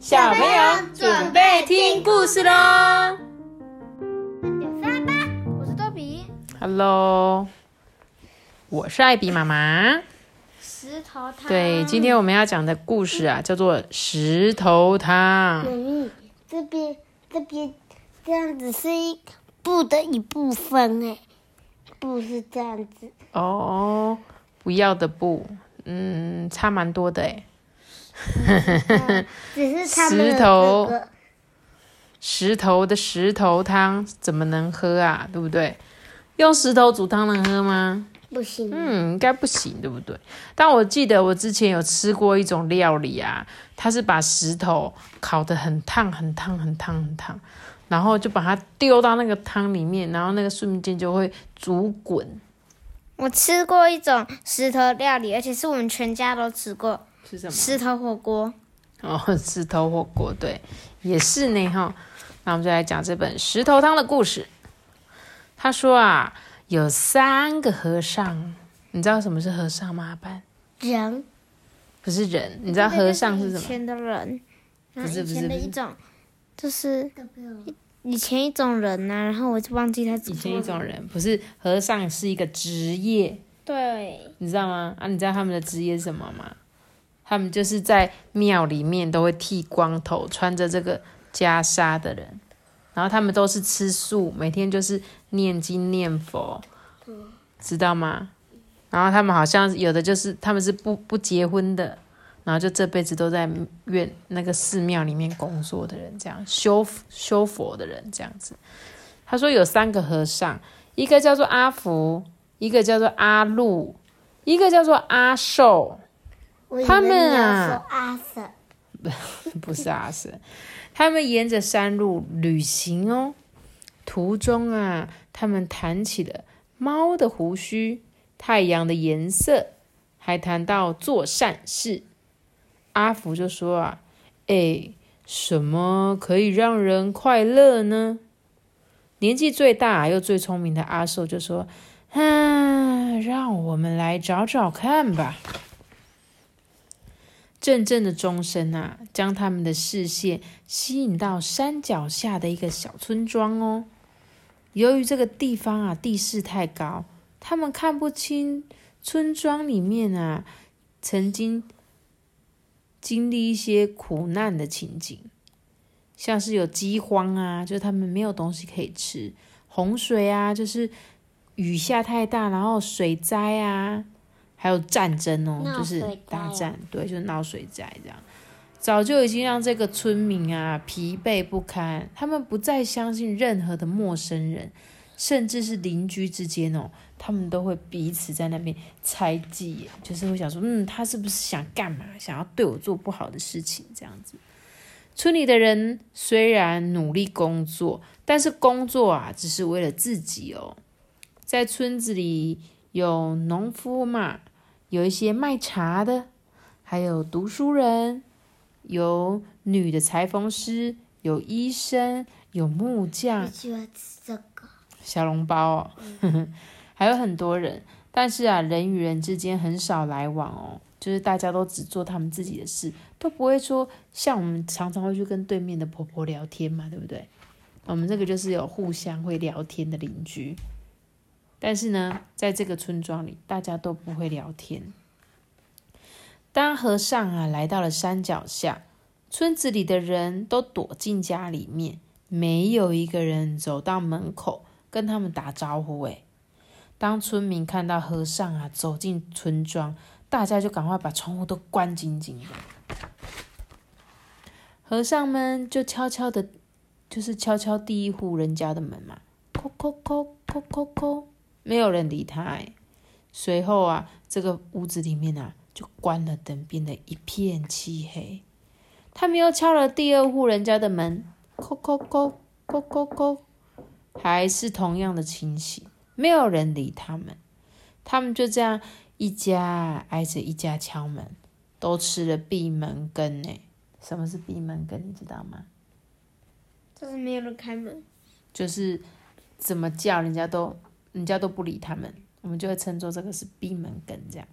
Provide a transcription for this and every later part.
小朋友准备听故事喽点三吧，我是豆比。！Hello，我是艾比妈妈。石头汤。对，今天我们要讲的故事啊，叫做石头汤。妈咪，这边这边这样子是一布的一部分哎，布是这样子，哦，不要的布，嗯，差蛮多的哎。只是他们的石头石头的石头汤怎么能喝啊？对不对？用石头煮汤能喝吗？不行，嗯，应该不行，对不对？但我记得我之前有吃过一种料理啊，它是把石头烤得很烫、很烫、很烫、很烫，然后就把它丢到那个汤里面，然后那个瞬间就会煮滚。我吃过一种石头料理，而且是我们全家都吃过是什么？石头火锅。哦，石头火锅，对，也是呢哈。那我们就来讲这本石头汤的故事。他说啊，有三个和尚，你知道什么是和尚吗？阿班人不是人，你知道和尚是什么？以前的人，不是不是一种，就是以前一种人呐、然后我就忘记他。以前一种人，不是和尚是一个职业，对，你知道吗？啊，你知道他们的职业是什么吗？他们就是在庙里面都会剃光头，穿着这个袈裟的人，然后他们都是吃素，每天就是念经念佛，知道吗？然后他们好像有的就是他们是不不结婚的，然后就这辈子都在院那个寺庙里面工作的人，这样修修佛的人这样子。他说有三个和尚，一个叫做阿福，一个叫做阿禄，一个叫做阿寿。他们啊说阿婶，不是阿瑟，他们沿着山路旅行哦。途中啊，他们谈起了猫的胡须、太阳的颜色，还谈到做善事。阿福就说啊：“哎，什么可以让人快乐呢？”年纪最大又最聪明的阿寿就说：“嗯，让我们来找找看吧。”阵阵的钟声啊，将他们的视线吸引到山脚下的一个小村庄哦。由于这个地方啊地势太高，他们看不清村庄里面啊曾经经历一些苦难的情景，像是有饥荒啊，就是他们没有东西可以吃；洪水啊，就是雨下太大，然后水灾啊，还有战争哦，就是大战，对，就是闹水灾这样。早就已经让这个村民啊疲惫不堪，他们不再相信任何的陌生人，甚至是邻居之间哦，他们都会彼此在那边猜忌，就是会想说，嗯，他是不是想干嘛，想要对我做不好的事情这样子。村里的人虽然努力工作，但是工作啊只是为了自己哦。在村子里有农夫嘛，有一些卖茶的，还有读书人，有女的裁缝师，有医生，有木我匠，喜欢吃这个，小笼包哦，还有很多人，但是啊，人与人之间很少来往哦，就是大家都只做他们自己的事，都不会说像我们常常会去跟对面的婆婆聊天嘛，对不对？我们这个就是有互相会聊天的邻居，但是呢，在这个村庄里，大家都不会聊天。当和尚啊来到了山脚下，村子里的人都躲进家里面，没有一个人走到门口跟他们打招呼。诶，当村民看到和尚啊走进村庄，大家就赶快把窗户都关紧紧的。和尚们就悄悄的，就是敲敲第一户人家的门嘛，叩叩叩叩叩叩，没有人理他。诶，随后啊，这个屋子里面啊就关了灯，变得一片漆黑。他们又敲了第二户人家的门，叩叩叩叩叩叩，还是同样的情形，没有人理他们。他们就这样一家挨着一家敲门，都吃了闭门羹呢。什么是闭门羹？你知道吗？就是没有人开门。就是怎么叫人家都人家都不理他们，我们就会称作这个是闭门羹这样。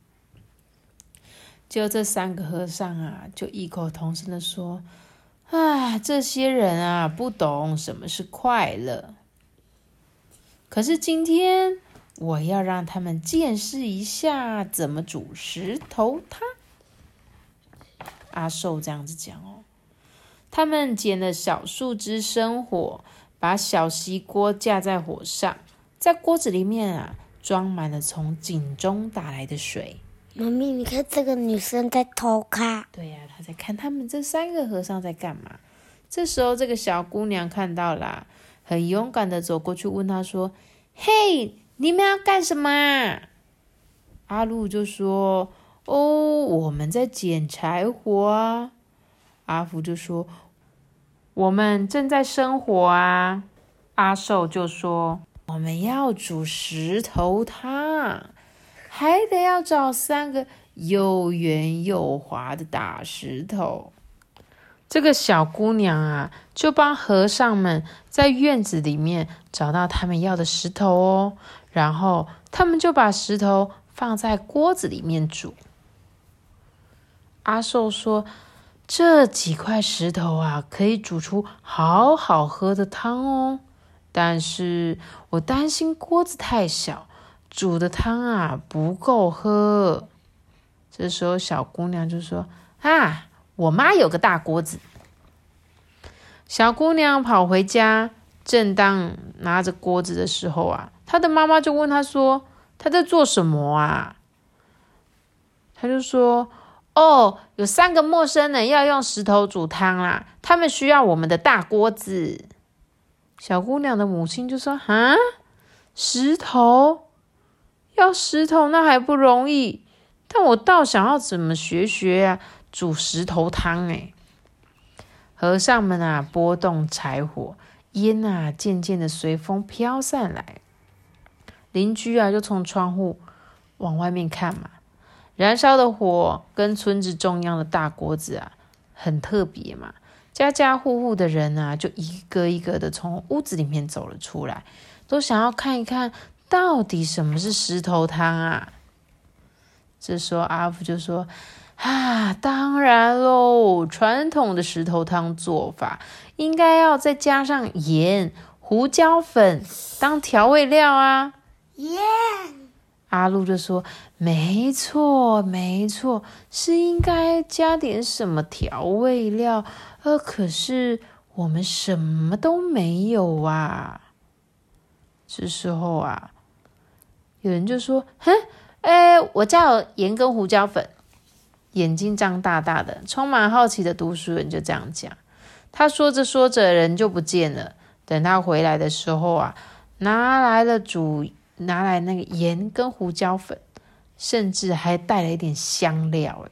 就这三个和尚啊，就异口同声的说：“啊，这些人啊，不懂什么是快乐。可是今天我要让他们见识一下怎么煮石头汤。阿寿这样子讲哦，他们捡了小树枝生火，把小锡锅架在火上，在锅子里面啊，装满了从井中打来的水。妈咪，你看这个女生在偷看。对呀，她在看他们这三个和尚在干嘛。这时候，这个小姑娘看到啦，很勇敢的走过去问他说：“嘿，你们要干什么？”阿路就说：“哦，我们在捡柴火啊。”阿福就说：“我们正在生火啊。”阿寿就说：“我们要煮石头汤。”还得要找三个又圆又滑的大石头。这个小姑娘啊，就帮和尚们在院子里面找到他们要的石头哦。然后他们就把石头放在锅子里面煮。阿寿说：“这几块石头啊，可以煮出好好喝的汤哦。但是我担心锅子太小。”煮的汤啊不够喝，这时候小姑娘就说：“啊，我妈有个大锅子。”小姑娘跑回家，正当拿着锅子的时候啊，她的妈妈就问她说：“她在做什么啊？”她就说：“哦，有三个陌生人要用石头煮汤啦，他们需要我们的大锅子。”小姑娘的母亲就说：“啊，石头。”要石头那还不容易，但我倒想要怎么学学啊，煮石头汤哎！和尚们啊，拨动柴火，烟啊渐渐的随风飘散来。邻居啊，就从窗户往外面看嘛，燃烧的火跟村子中央的大锅子啊，很特别嘛。家家户户的人啊，就一个一个的从屋子里面走了出来，都想要看一看。到底什么是石头汤啊？这时候阿福就说：“啊，当然喽，传统的石头汤做法应该要再加上盐、胡椒粉当调味料啊。”盐。阿路就说：“没错，没错，是应该加点什么调味料。呃，可是我们什么都没有啊。”这时候啊。有人就说：“哼，哎，我家有盐跟胡椒粉。”眼睛张大大的，充满好奇的读书人就这样讲。他说着说着，人就不见了。等他回来的时候啊，拿来了煮，拿来那个盐跟胡椒粉，甚至还带了一点香料。哎，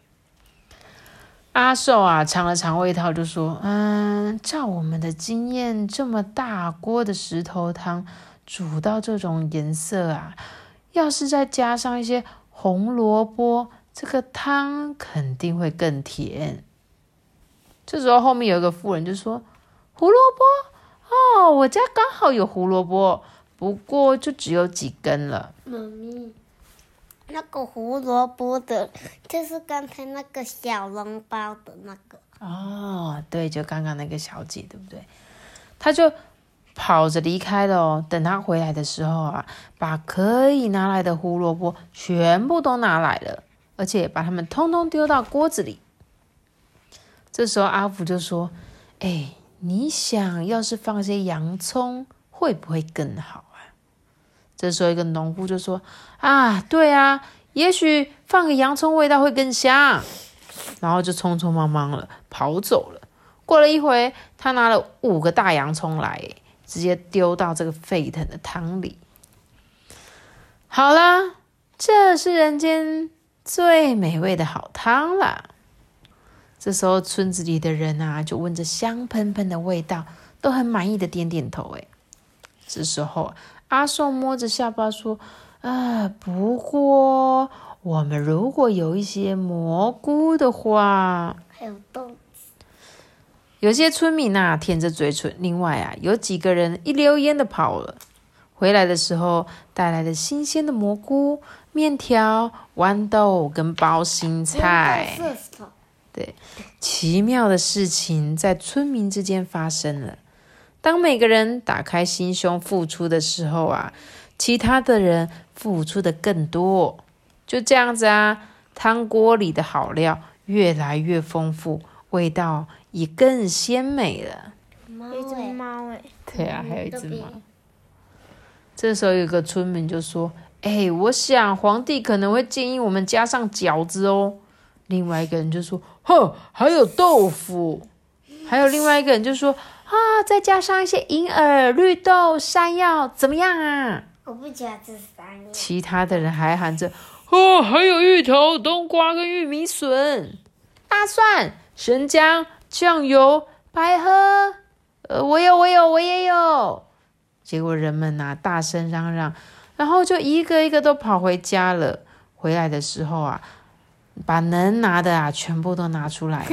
阿寿啊，尝了尝味道，就说：“嗯，照我们的经验，这么大锅的石头汤，煮到这种颜色啊。”要是再加上一些红萝卜，这个汤肯定会更甜。这时候后面有一个妇人就说：“胡萝卜哦，我家刚好有胡萝卜，不过就只有几根了。”妈咪，那个胡萝卜的，就是刚才那个小笼包的那个。哦，对，就刚刚那个小姐，对不对？她就。跑着离开了哦。等他回来的时候啊，把可以拿来的胡萝卜全部都拿来了，而且把它们通通丢到锅子里。这时候阿福就说：“哎，你想要是放些洋葱，会不会更好啊？”这时候一个农夫就说：“啊，对啊，也许放个洋葱，味道会更香。”然后就匆匆忙忙了跑走了。过了一会，他拿了五个大洋葱来。直接丢到这个沸腾的汤里。好啦，这是人间最美味的好汤了。这时候，村子里的人啊，就闻着香喷喷的味道，都很满意的点点头。哎，这时候阿寿摸着下巴说：“啊，不过我们如果有一些蘑菇的话，还有豆子。”有些村民呐舔着嘴唇，另外啊有几个人一溜烟的跑了。回来的时候带来了新鲜的蘑菇、面条、豌豆跟包心菜。对，奇妙的事情在村民之间发生了。当每个人打开心胸付出的时候啊，其他的人付出的更多。就这样子啊，汤锅里的好料越来越丰富，味道也更鲜美了。有一只猫哎，对啊，还有一只猫。这时候有个村民就说：“哎，我想皇帝可能会建议我们加上饺子哦。”另外一个人就说：“哼，还有豆腐。”还有另外一个人就说：“啊，再加上一些银耳、绿豆、山药，怎么样啊？”我不喜欢吃山药。其他的人还喊着：“哦，还有芋头、冬瓜跟玉米笋、大蒜、生姜、酱油、百合。”呃，我有，我有，我也有。结果人们呐大声嚷嚷，然后就一个一个都跑回家了。回来的时候啊。把能拿的啊，全部都拿出来了。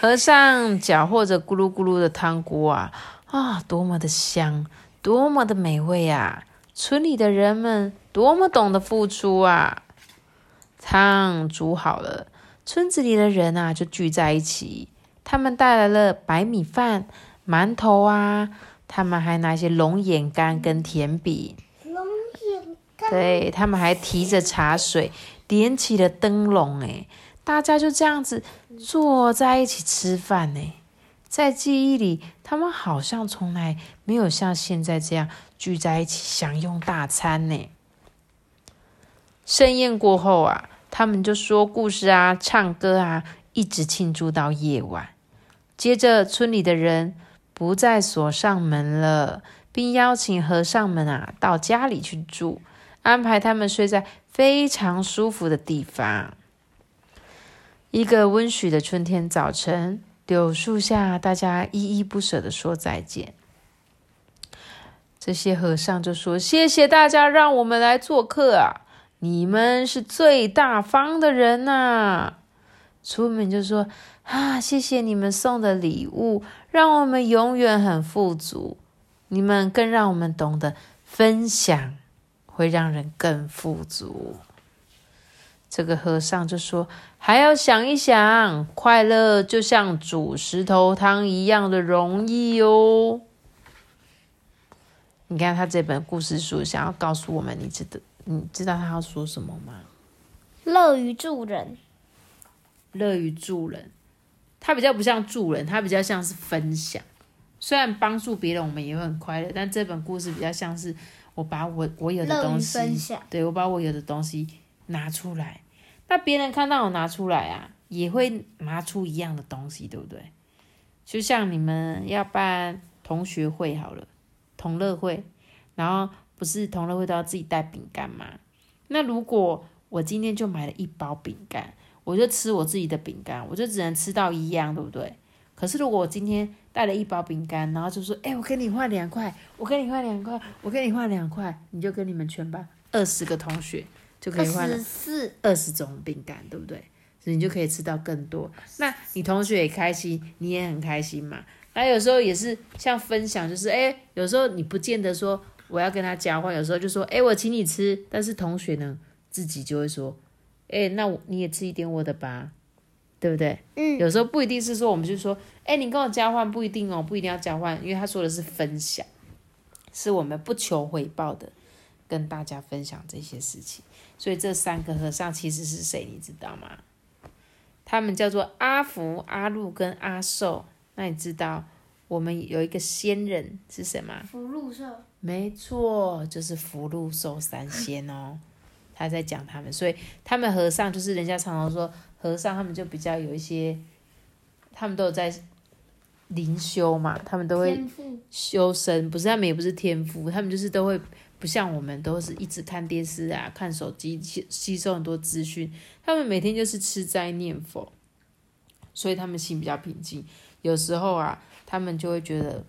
和尚搅和着咕噜咕噜的汤锅啊，啊，多么的香，多么的美味啊！村里的人们多么懂得付出啊！汤煮好了，村子里的人啊就聚在一起，他们带来了白米饭、馒头啊，他们还拿一些龙眼干跟甜饼。龙眼干。对他们还提着茶水。点起了灯笼，哎，大家就这样子坐在一起吃饭，呢。在记忆里，他们好像从来没有像现在这样聚在一起享用大餐呢。盛宴过后啊，他们就说故事啊，唱歌啊，一直庆祝到夜晚。接着，村里的人不再锁上门了，并邀请和尚们啊到家里去住，安排他们睡在。非常舒服的地方。一个温煦的春天早晨，柳树下，大家依依不舍的说再见。这些和尚就说：“谢谢大家让我们来做客啊，你们是最大方的人呐。”出门就说：“啊，谢谢你们送的礼物，让我们永远很富足。你们更让我们懂得分享。”会让人更富足。这个和尚就说：“还要想一想，快乐就像煮石头汤一样的容易哦。”你看他这本故事书想要告诉我们，你知道你知道他要说什么吗？乐于助人，乐于助人，他比较不像助人，他比较像是分享。虽然帮助别人我们也会很快乐，但这本故事比较像是。我把我我有的东西，对我把我有的东西拿出来，那别人看到我拿出来啊，也会拿出一样的东西，对不对？就像你们要办同学会好了，同乐会，然后不是同乐会都要自己带饼干吗？那如果我今天就买了一包饼干，我就吃我自己的饼干，我就只能吃到一样，对不对？可是如果我今天带了一包饼干，然后就说：“哎，我跟你换两块，我跟你换两块，我跟你换两块，你就跟你们全班二十个同学就可以换了二十种饼干，对不对？所以你就可以吃到更多。那你同学也开心，你也很开心嘛。那有时候也是像分享，就是哎，有时候你不见得说我要跟他交换，有时候就说哎，我请你吃，但是同学呢自己就会说，哎，那我你也吃一点我的吧。”对不对？嗯，有时候不一定是说，我们就说，哎，你跟我交换不一定哦，不一定要交换，因为他说的是分享，是我们不求回报的，跟大家分享这些事情。所以这三个和尚其实是谁，你知道吗？他们叫做阿福、阿禄跟阿寿。那你知道我们有一个仙人是什么？福禄寿。没错，就是福禄寿三仙哦。他在讲他们，所以他们和尚就是人家常常说。和尚他们就比较有一些，他们都有在灵修嘛，他们都会修身，不是他们也不是天赋，他们就是都会不像我们都是一直看电视啊、看手机吸吸收很多资讯，他们每天就是吃斋念佛，所以他们心比较平静。有时候啊，他们就会觉得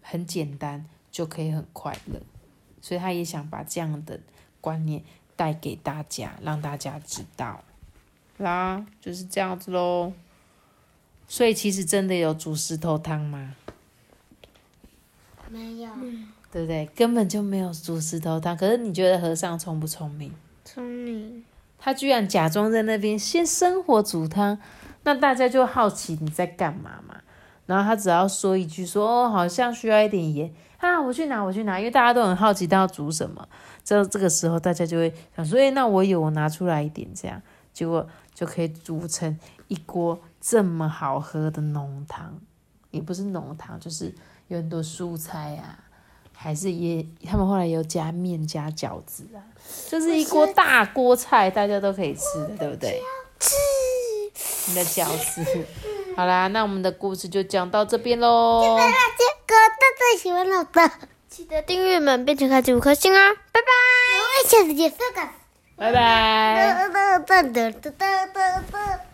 很简单就可以很快乐，所以他也想把这样的观念带给大家，让大家知道。啦，就是这样子喽。所以其实真的有煮石头汤吗？没有，对不对？根本就没有煮石头汤。可是你觉得和尚聪不聪明？聪明。他居然假装在那边先生火煮汤，那大家就好奇你在干嘛嘛。然后他只要说一句说哦，好像需要一点盐啊，我去拿，我去拿，因为大家都很好奇他要煮什么。这这个时候大家就会想说，哎，那我有，我拿出来一点，这样结果就可以煮成一锅这么好喝的浓汤，也不是浓汤，就是有很多蔬菜啊，还是也他们后来有加面加饺子啊，就是一锅大锅菜，大家都可以吃的，对不对？吃你的饺子。好啦，那我们的故事就讲到这边喽。结果大家喜欢老的，记得订阅们，并且开启五颗星啊！拜拜。我们下次见，拜拜。拜拜。